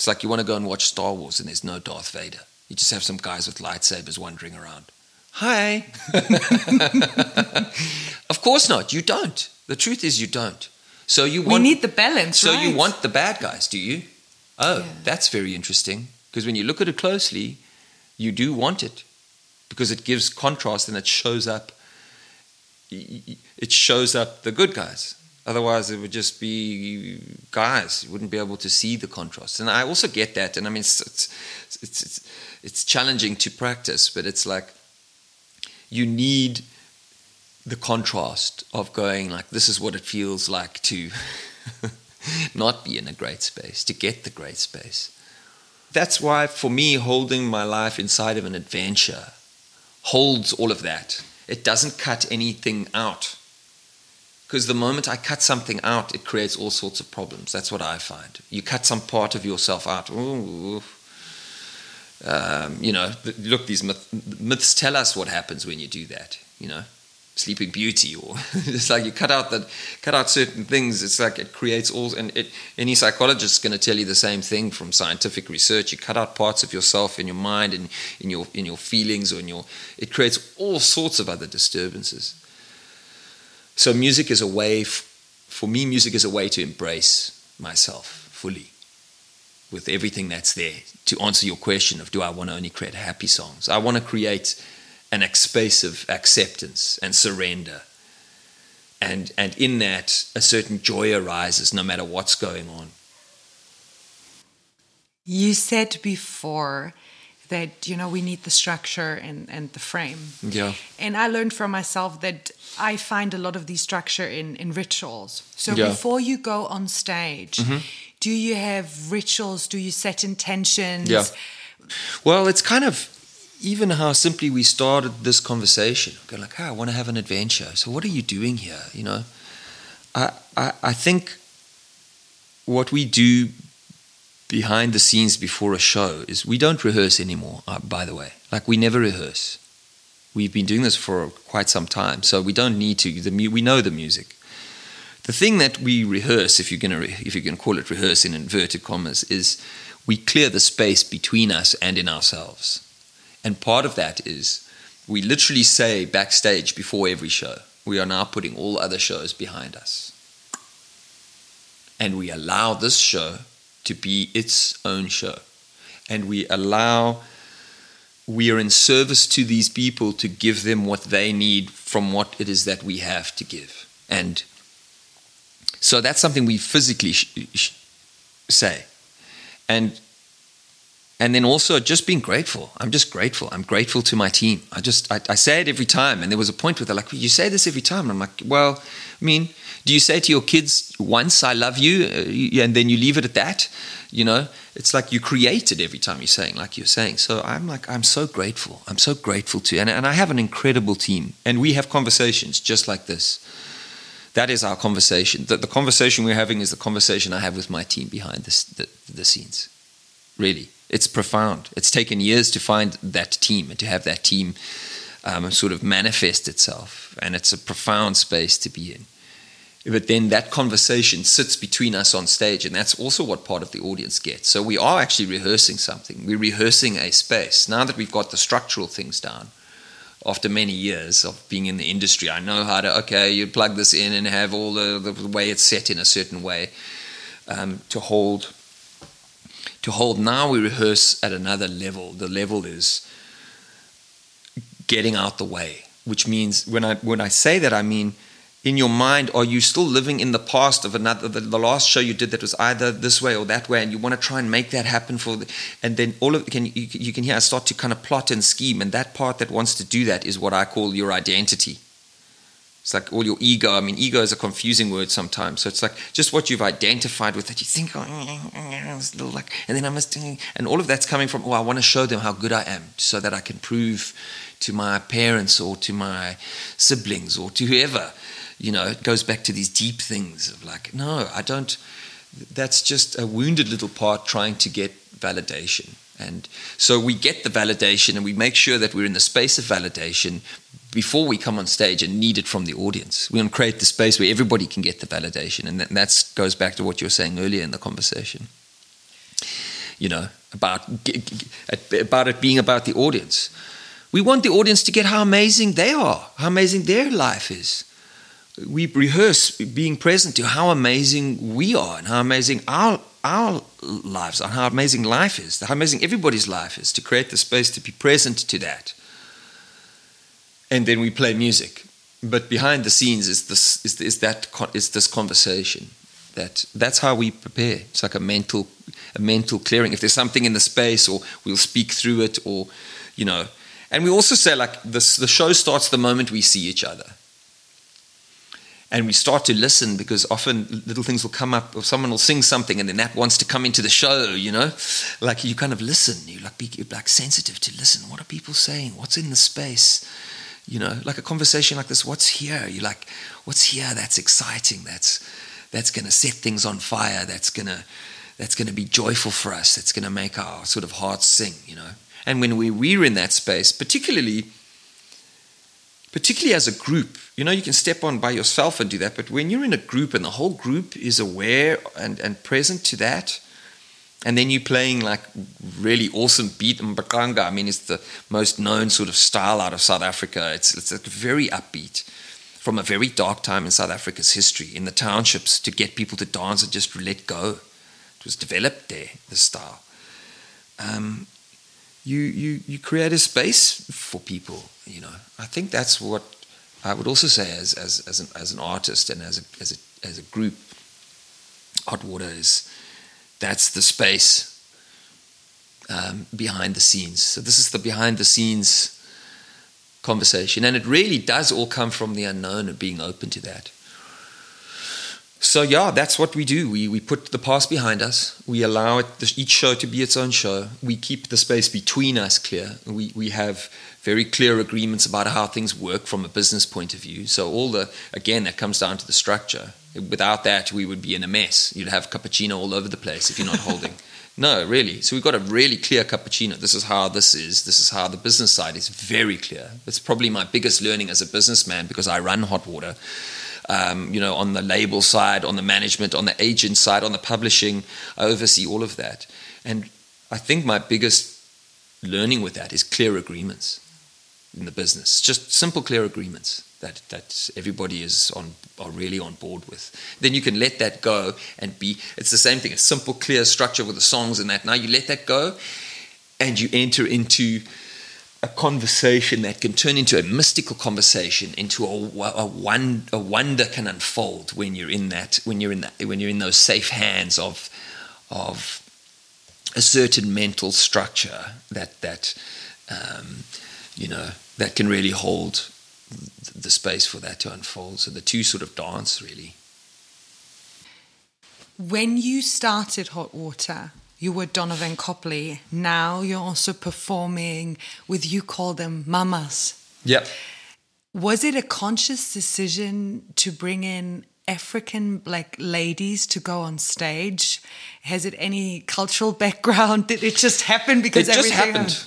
It's like you want to go and watch Star Wars and there's no Darth Vader. You just have some guys with lightsabers wandering around. Hi. of course not. You don't. The truth is you don't. So you We want need the balance, So you want the bad guys, do you? Oh, Yeah. that's very interesting. Because when you look at it closely, you do want it. Because it gives contrast and it shows up it shows up the good guys. Otherwise, it would just be guys. You wouldn't be able to see the contrast. And I also get that. And I mean, it's, it's, it's, it's, it's challenging to practice, but it's like you need the contrast of going like, this is what it feels like to not be in a great space, to get the great space. That's why, for me, holding my life inside of an adventure holds all of that. It doesn't cut anything out. Because the moment I cut something out, it creates all sorts of problems. That's what I find. You cut some part of yourself out. Ooh. Um, you know, look, these myth- myths tell us what happens when you do that. You know, Sleeping Beauty, or it's like you cut out that, cut out certain things. It's like it creates all, and it, any psychologist is going to tell you the same thing from scientific research. You cut out parts of yourself in your mind and in your in your feelings or in your, it creates all sorts of other disturbances. So music is a way, for me, music is a way to embrace myself fully with everything that's there. To answer your question of do I want to only create happy songs? I want to create an ex- space of acceptance and surrender. And, and in that, a certain joy arises no matter what's going on. You said before that you know we need the structure and, and the frame. Yeah. And I learned from myself that I find a lot of the structure in, in rituals. So Yeah. before you go on stage, mm-hmm. do you have rituals? Do you set intentions? Yeah. Well, it's kind of even how simply we started this conversation. Go like, "Hey, I want to have an adventure." So, what are you doing here? You know, I I, I think what we do behind the scenes before a show is we don't rehearse anymore. Uh, by the way, like we never rehearse. We've been doing this for quite some time, so we don't need to. The mu- we know the music. The thing that we rehearse, if you're gonna, re- if you can call it rehearse in inverted commas, is we clear the space between us and in ourselves. And part of that is we literally say backstage before every show, we are now putting all other shows behind us. And we allow this show to be its own show. And we allow, we are in service to these people to give them what they need from what it is that we have to give. And so that's something we physically sh- sh- say. And and then also just being grateful. I'm just grateful. I'm grateful to my team. I just I, I say it every time. And there was a point where they're like, "You say this every time." And I'm like, "Well, I mean, do you say to your kids once I love you, uh, and then you leave it at that? You know, it's like you create it every time you're saying, like you're saying. So I'm like, I'm so grateful. I'm so grateful to, and and I have an incredible team, and we have conversations just like this. That is our conversation. The, the conversation we're having is the conversation I have with my team behind this, the, the scenes. Really, it's profound. It's taken years to find that team and to have that team um, sort of manifest itself, and it's a profound space to be in. But then that conversation sits between us on stage, and that's also what part of the audience gets. So we are actually rehearsing something. We're rehearsing a space. Now that we've got the structural things down, after many years of being in the industry, I know how to, okay, you plug this in and have all the, the way it's set in a certain way um, to hold. To hold now, we rehearse at another level. The level is getting out the way, which means when I when I say that, I mean in your mind, are you still living in the past of another the, the last show you did that was either this way or that way, and you want to try and make that happen for, the, and then all of can you, you can hear I start to kind of plot and scheme, and that part that wants to do that is what I call your identity. It's like all your ego. I mean, ego is a confusing word sometimes. So it's like just what you've identified with that you think, oh, like, and then I must, and all of that's coming from, oh, I want to show them how good I am so that I can prove to my parents or to my siblings or to whoever. You know, it goes back to these deep things of like, no, I don't. That's just a wounded little part trying to get validation. And so we get the validation and we make sure that we're in the space of validation before we come on stage and need it from the audience. We want to create the space where everybody can get the validation. And that goes back to what you were saying earlier in the conversation. You know, about, about it being about the audience. We want the audience to get how amazing they are, how amazing their life is. We rehearse being present to how amazing we are and how amazing our our lives are, how amazing life is, how amazing everybody's life is, to create the space to be present to that. And then we play music. But behind the scenes is this is, is that is this conversation. That that's how we prepare. It's like a mental a mental clearing. If there's something in the space, or we'll speak through it, or you know. And we also say like this: the show starts the moment we see each other and we start to listen because often little things will come up. Or someone will sing something and then that wants to come into the show you know? Like you kind of listen. You like be like sensitive to listen. What are people saying? What's in the space? You know? Like a conversation like this what's here? You like what's here that's exciting that's that's going to set things on fire that's going to that's going to be joyful for us that's going to make our sort of hearts sing you know? And when we, we're in that space particularly particularly as a group. You know, you can step on by yourself and do that, but when you're in a group and the whole group is aware and, and present to that, and then you're playing like really awesome beat mbaqanga. I mean, it's the most known sort of style out of South Africa. It's, it's like very upbeat from a very dark time in South Africa's history, in the townships, to get people to dance and just let go. It was developed there, this style. Um, you, you, you create a space for people, you know. I think that's what I would also say as, as, as, an, as an artist and as a, as, a, as a group, Hot Water is that's the space um, behind the scenes. So this is the behind the scenes conversation. And it really does all come from the unknown and being open to that so yeah, that's what we do. We we put the past behind us. We allow it each show to be its own show. We keep the space between us clear. We we have very clear agreements about how things work from a business point of view. So all the again that comes down to the structure. Without that, we would be in a mess. You'd have cappuccino all over the place if you're not holding. No, really. So we've got a really clear cappuccino. This is how this is. This is how the business side is very clear. It's probably my biggest learning as a businessman because I run hot water um, you know, on the label side, on the management, on the agent side, on the publishing. I oversee all of that. And I think my biggest learning with that is clear agreements in the business. Just simple, clear agreements that that everybody is on are really on board with. Then you can let that go and be. It's the same thing. A simple, clear structure with the songs and that. Now you let that go, and you enter into a conversation that can turn into a mystical conversation, into a, a, a wonder can unfold when you're in that, when you're in that, when you're in those safe hands of, of a certain mental structure that that um, you know that can really hold the space for that to unfold. So the two sort of dance really. When you started Hot Water, you were Donovan Copley. Now you're also performing with you call them mamas. Yeah. Was it a conscious decision to bring in African black ladies to go on stage? Has it any cultural background? Did it just happen because it just happened?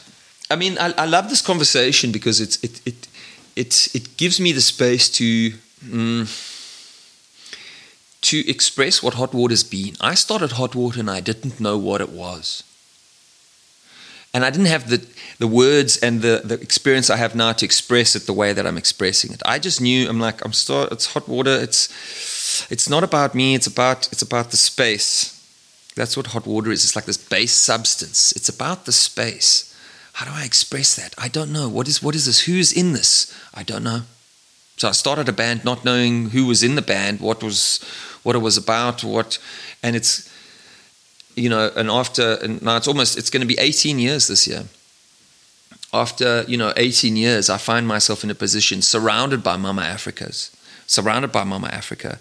I mean, I, I, love this conversation because it's it it it it gives me the space to. Mm, to express what hot water's been. I started hot water and I didn't know what it was. And I didn't have the, the words and the, the experience I have now to express it the way that I'm expressing it. I just knew I'm like I'm start it's hot water. It's it's not about me, it's about it's about the space. That's what hot water is. It's like this base substance. It's about the space. How do I express that? I don't know. What is what is this? Who's in this? I don't know. So I started a band not knowing who was in the band, what was what it was about, what, and it's, you know, and after, and now it's almost, it's going to be 18 years this year. After, you know, 18 years, I find myself in a position surrounded by Mama Africas, surrounded by Mama Africa.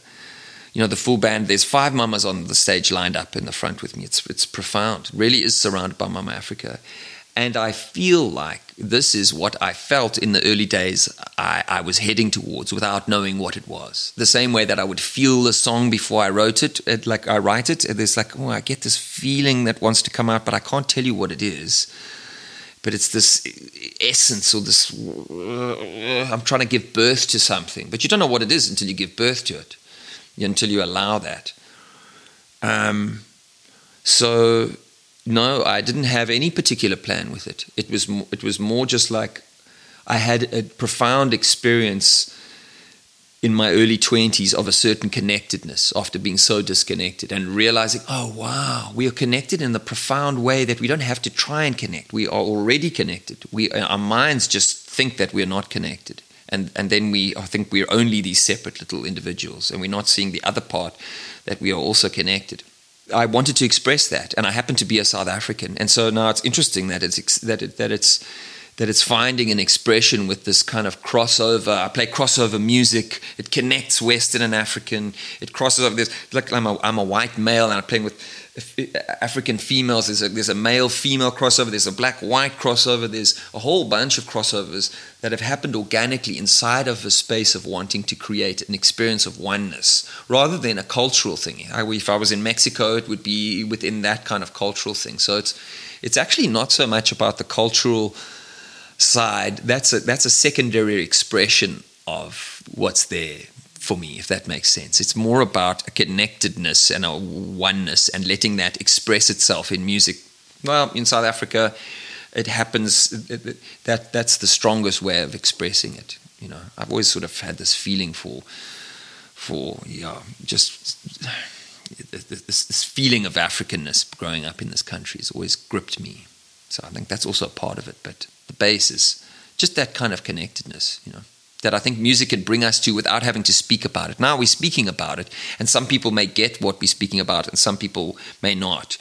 You know, the full band, there's five mamas on the stage lined up in the front with me. It's, it's profound. Really is surrounded by Mama Africa. And I feel like this is what I felt in the early days I, I, was heading towards without knowing what it was. The same way that I would feel the song before I wrote it, it like I write it, uh, there's like, oh, I get this feeling that wants to come out, but I can't tell you what it is. But it's this uh, essence or this, I'm trying to give birth to something, but you don't know what it is until you give birth to it, until you allow that. Um, so no, I didn't have any particular plan with it. It was it was more just like I had a profound experience in my early 20s of a certain connectedness after being so disconnected and realizing, oh, wow, we are connected in the profound way that we don't have to try and connect. We are already connected. We, uh, our minds just think that we're not connected. And, and then we I think we're only these separate little individuals and we're not seeing the other part that we are also connected. I wanted to express that, and I happen to be a South African, and so now it's interesting that it's that it, that it's that it's finding an expression with this kind of crossover. I play crossover music. It connects Western and African. It crosses over. this. like I'm a, I'm a white male and I'm playing with African females. There's a, there's a male female crossover. There's a black white crossover. There's a whole bunch of crossovers that have happened organically inside of a space of wanting to create an experience of oneness rather than a cultural thing. I, if I was in Mexico, it would be within that kind of cultural thing. So it's it's actually not so much about the cultural side. That's a that's a secondary expression of what's there for me, if that makes sense. It's more about a connectedness and a oneness and letting that express itself in music. Well, in South Africa, it happens that that's the strongest way of expressing it. You know, I've always sort of had this feeling for, for yeah, just this, this feeling of Africanness growing up in this country has always gripped me. So I think that's also a part of it. But the base is just that kind of connectedness, you know that I think music can bring us to without having to speak about it. Now we're speaking about it, and some people may get what we're speaking about, and some people may not.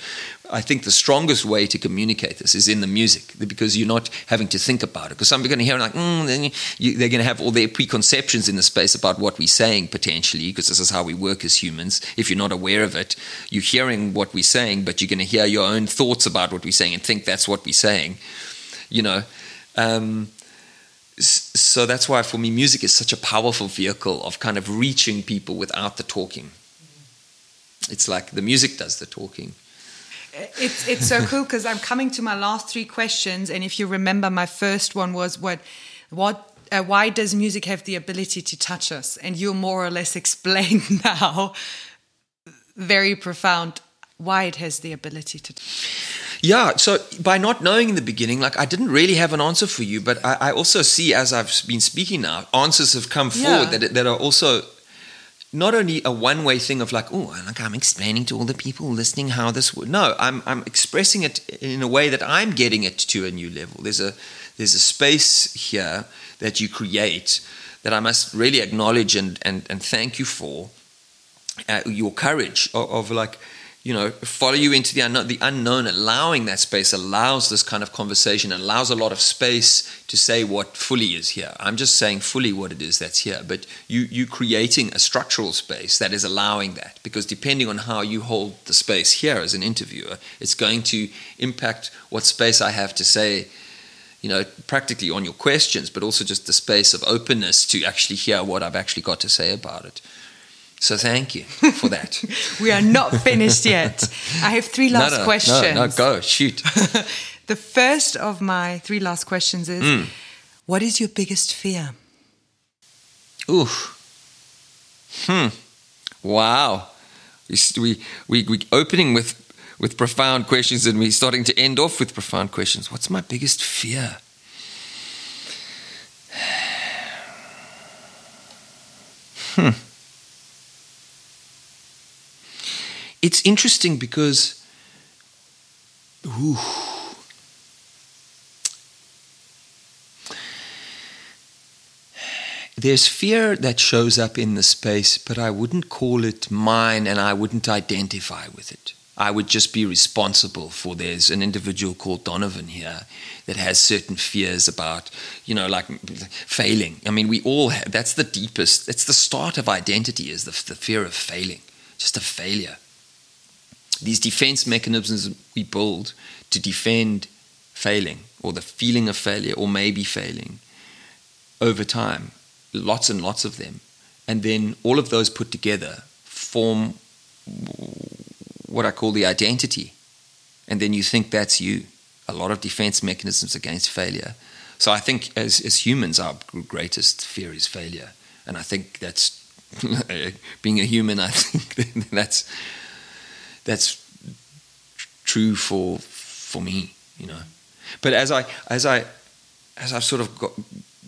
I think the strongest way to communicate this is in the music because you're not having to think about it. Because some are going to hear like, mm, then you, they're going to have all their preconceptions in the space about what we're saying potentially, because this is how we work as humans. If you're not aware of it, you're hearing what we're saying, but you're going to hear your own thoughts about what we're saying and think that's what we're saying. You know. Um, so that's why for me music is such a powerful vehicle of kind of reaching people without the talking. It's like the music does the talking. It's it's so cool because i'm coming to my last three questions and if you remember my first one was what what uh, why does music have the ability to touch us? And you more or less explain now. Very profound. Why it has the ability to yeah, so by not knowing in the beginning, like I didn't really have an answer for you, but I, I also see as I've been speaking now, answers have come forward yeah. that that are also not only a one-way thing of like, oh, like I'm explaining to all the people listening how this would. No, I'm I'm expressing it in a way that I'm getting it to a new level. There's a there's a space here that you create that I must really acknowledge and and and thank you for uh, your courage of, of like you know, follow you into the unknown. The unknown, allowing that space, allows this kind of conversation, allows a lot of space to say what fully is here. I'm just saying fully what it is that's here, but you you creating a structural space that is allowing that, because depending on how you hold the space here as an interviewer, it's going to impact what space I have to say. You know, practically on your questions, but also just the space of openness to actually hear what I've actually got to say about it. So thank you for that. we are not finished yet. I have three last no, no, questions. No, no, go, shoot. the first of my three last questions is mm. what is your biggest fear? Ooh. Hmm. Wow. We, we, we opening with, with profound questions and we're starting to end off with profound questions. What's my biggest fear? Hmm. It's interesting because ooh, there's fear that shows up in the space, but I wouldn't call it mine and I wouldn't identify with it. I would just be responsible for there's an individual called Donovan here that has certain fears about, you know, like failing. I mean, we all have, that's the deepest, that's the start of identity is the, the fear of failing, just a failure these defense mechanisms we build to defend failing or the feeling of failure or maybe failing over time, lots and lots of them. And then all of those put together form what I call the identity. And then you think that's you. A lot of defense mechanisms against failure. So I think as, as humans, our greatest fear is failure. And I think that's being a human, I think that's that's true for for me, you know. But as I as I as I've sort of got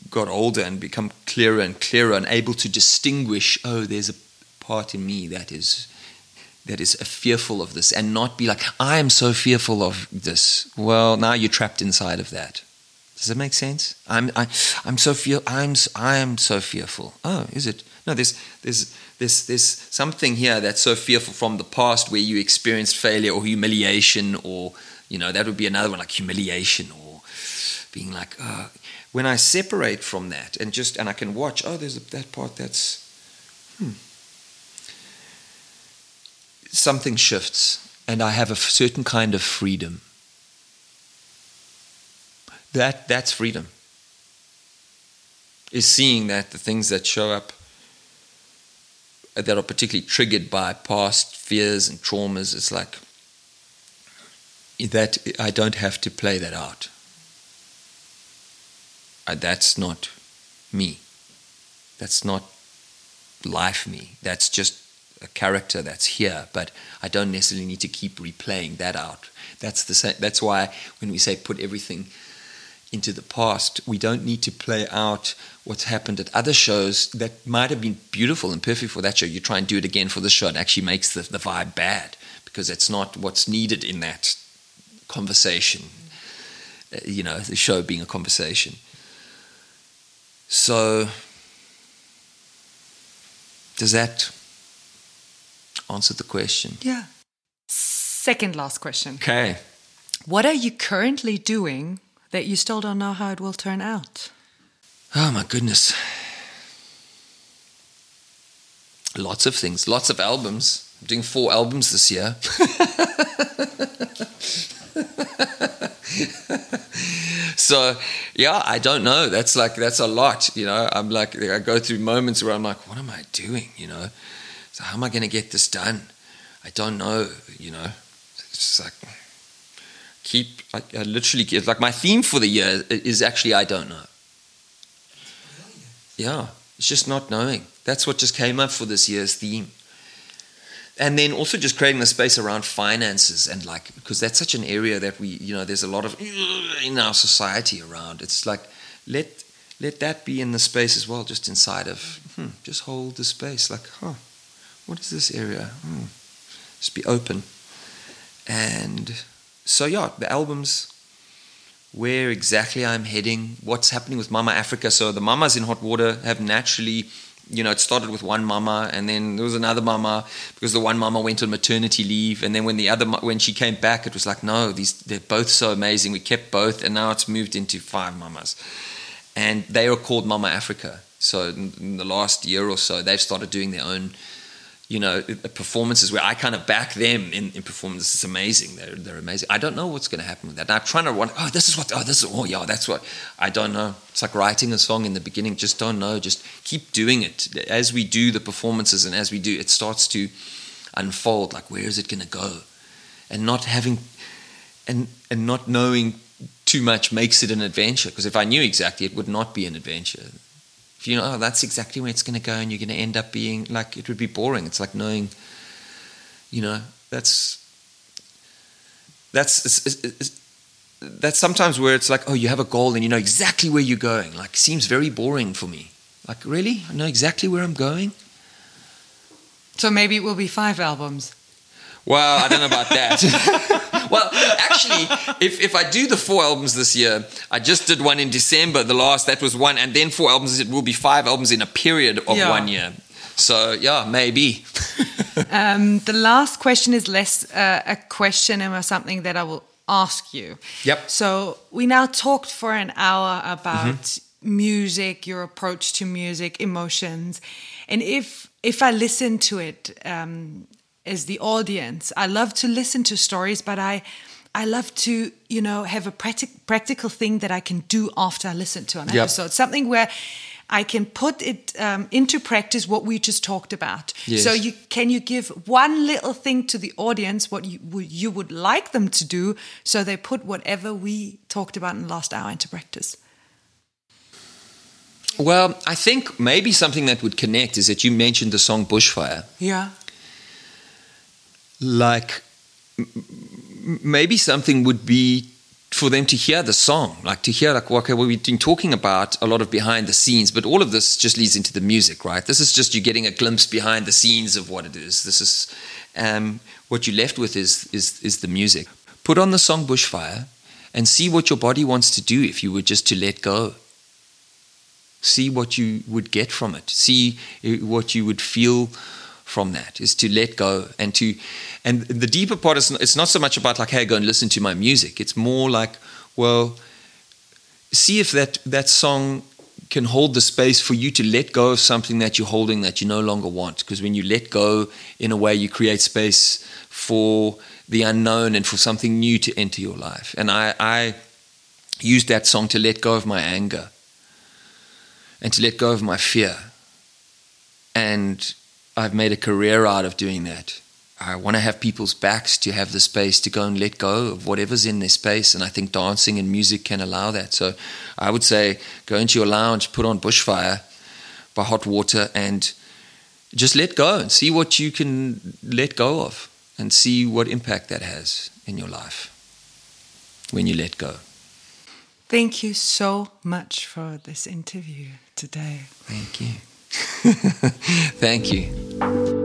got older and become clearer and clearer and able to distinguish, oh, there's a part in me that is that is fearful of this and not be like, I am so fearful of this. Well, now you're trapped inside of that. Does that make sense? I'm I, I'm so fear I'm I am so fearful. Oh, is it? No, there's there's there's there's something here that's so fearful from the past where you experienced failure or humiliation or you know that would be another one like humiliation or being like oh. when I separate from that and just and I can watch oh there's a, that part that's hmm something shifts and I have a certain kind of freedom. That, that's freedom. Is seeing that the things that show up that are particularly triggered by past fears and traumas, it's like that I don't have to play that out. Uh, that's not me. That's not life me. That's just a character that's here, but I don't necessarily need to keep replaying that out. That's the same, that's why when we say put everything into the past, we don't need to play out what's happened at other shows that might have been beautiful and perfect for that show. You try and do it again for the show, it actually makes the, the vibe bad because it's not what's needed in that conversation. Uh, you know, the show being a conversation. So, does that answer the question. Yeah. Second last question. Okay. What are you currently doing that you still don't know how it will turn out? Oh my goodness. Lots of things, lots of albums. I'm doing four albums this year. so yeah, I don't know. That's like that's a lot, you know. I'm like I go through moments where I'm like, what am I doing, you know? So how am I going to get this done? I don't know, you know. It's just like keep like I literally it's like my theme for the year is actually I don't know. Yeah, it's just not knowing. That's what just came up for this year's theme. And then also just creating the space around finances and like because that's such an area that we you know there's a lot of in our society around. It's like let let that be in the space as well, just inside of hmm, just hold the space like huh what is this area? Hmm. Just be open. And so, yeah, the albums, where exactly I'm heading, what's happening with Mama Africa. So, the mamas in hot water have naturally, you know, it started with one mama, and then there was another mama because the one mama went on maternity leave, and then when the other when she came back, it was like, no, these they're both so amazing. We kept both, and now it's moved into five mamas, and they are called Mama Africa. So, in the last year or so, they've started doing their own you know, performances where I kind of back them in, in performances. It's amazing. They're, they're amazing. I don't know what's going to happen with that. And I'm trying to wonder, oh, this is what, oh, this is, oh, yeah, that's what. I don't know. It's like writing a song in the beginning. Just don't know. Just keep doing it. As we do the performances and as we do, it starts to unfold. Like, where is it going to go? And not having, and, and not knowing too much makes it an adventure. Because if I knew exactly, it would not be an adventure if you know, oh, that's exactly where it's going to go, and you're going to end up being like, it would be boring. It's like knowing, you know, that's that's it's, it's, it's, that's sometimes where it's like, oh, you have a goal and you know exactly where you're going. Like, seems very boring for me. Like, really, I know exactly where I'm going. So maybe it will be five albums. Well, I don't know about that. well, actually, if, if I do the four albums this year, I just did one in December, the last, that was one, and then four albums, it will be five albums in a period of yeah. one year. So, yeah, maybe. um, the last question is less uh, a question and something that I will ask you. Yep. So, we now talked for an hour about mm-hmm. music, your approach to music, emotions. And if if I listen to it, um, as the audience. I love to listen to stories, but I I love to, you know, have a practic- practical thing that I can do after I listen to an Yep. episode. Something where I can put it um, into practice what we just talked about. Yes. So you can you give one little thing to the audience what you would you would like them to do, so they put whatever we talked about in the last hour into practice. Well, I think maybe something that would connect is that you mentioned the song Bushfire. Yeah. Like, maybe something would be for them to hear the song, like to hear, like, okay, well, we've been talking about a lot of behind the scenes, but all of this just leads into the music, right? This is just you getting a glimpse behind the scenes of what it is. This is um, what you're left with is, is, is the music. Put on the song Bushfire and see what your body wants to do if you were just to let go. see what you would get from it see uh, what you would feel from that is to let go and to and the deeper part is it's not so much about like hey go and listen to my music. It's more like well see if that that song can hold the space for you to let go of something that you're holding that you no longer want. Because when you let go in a way you create space for the unknown and for something new to enter your life. And i i used that song to let go of my anger and to let go of my fear. And I've made a career out of doing that. I want to have people's backs to have the space to go and let go of whatever's in their space. And I think dancing and music can allow that. So I would say go into your lounge, put on Bushfire by Hot Water, and just let go and see what you can let go of and see what impact that has in your life when you let go. Thank you so much for this interview today. Thank you. Thank you.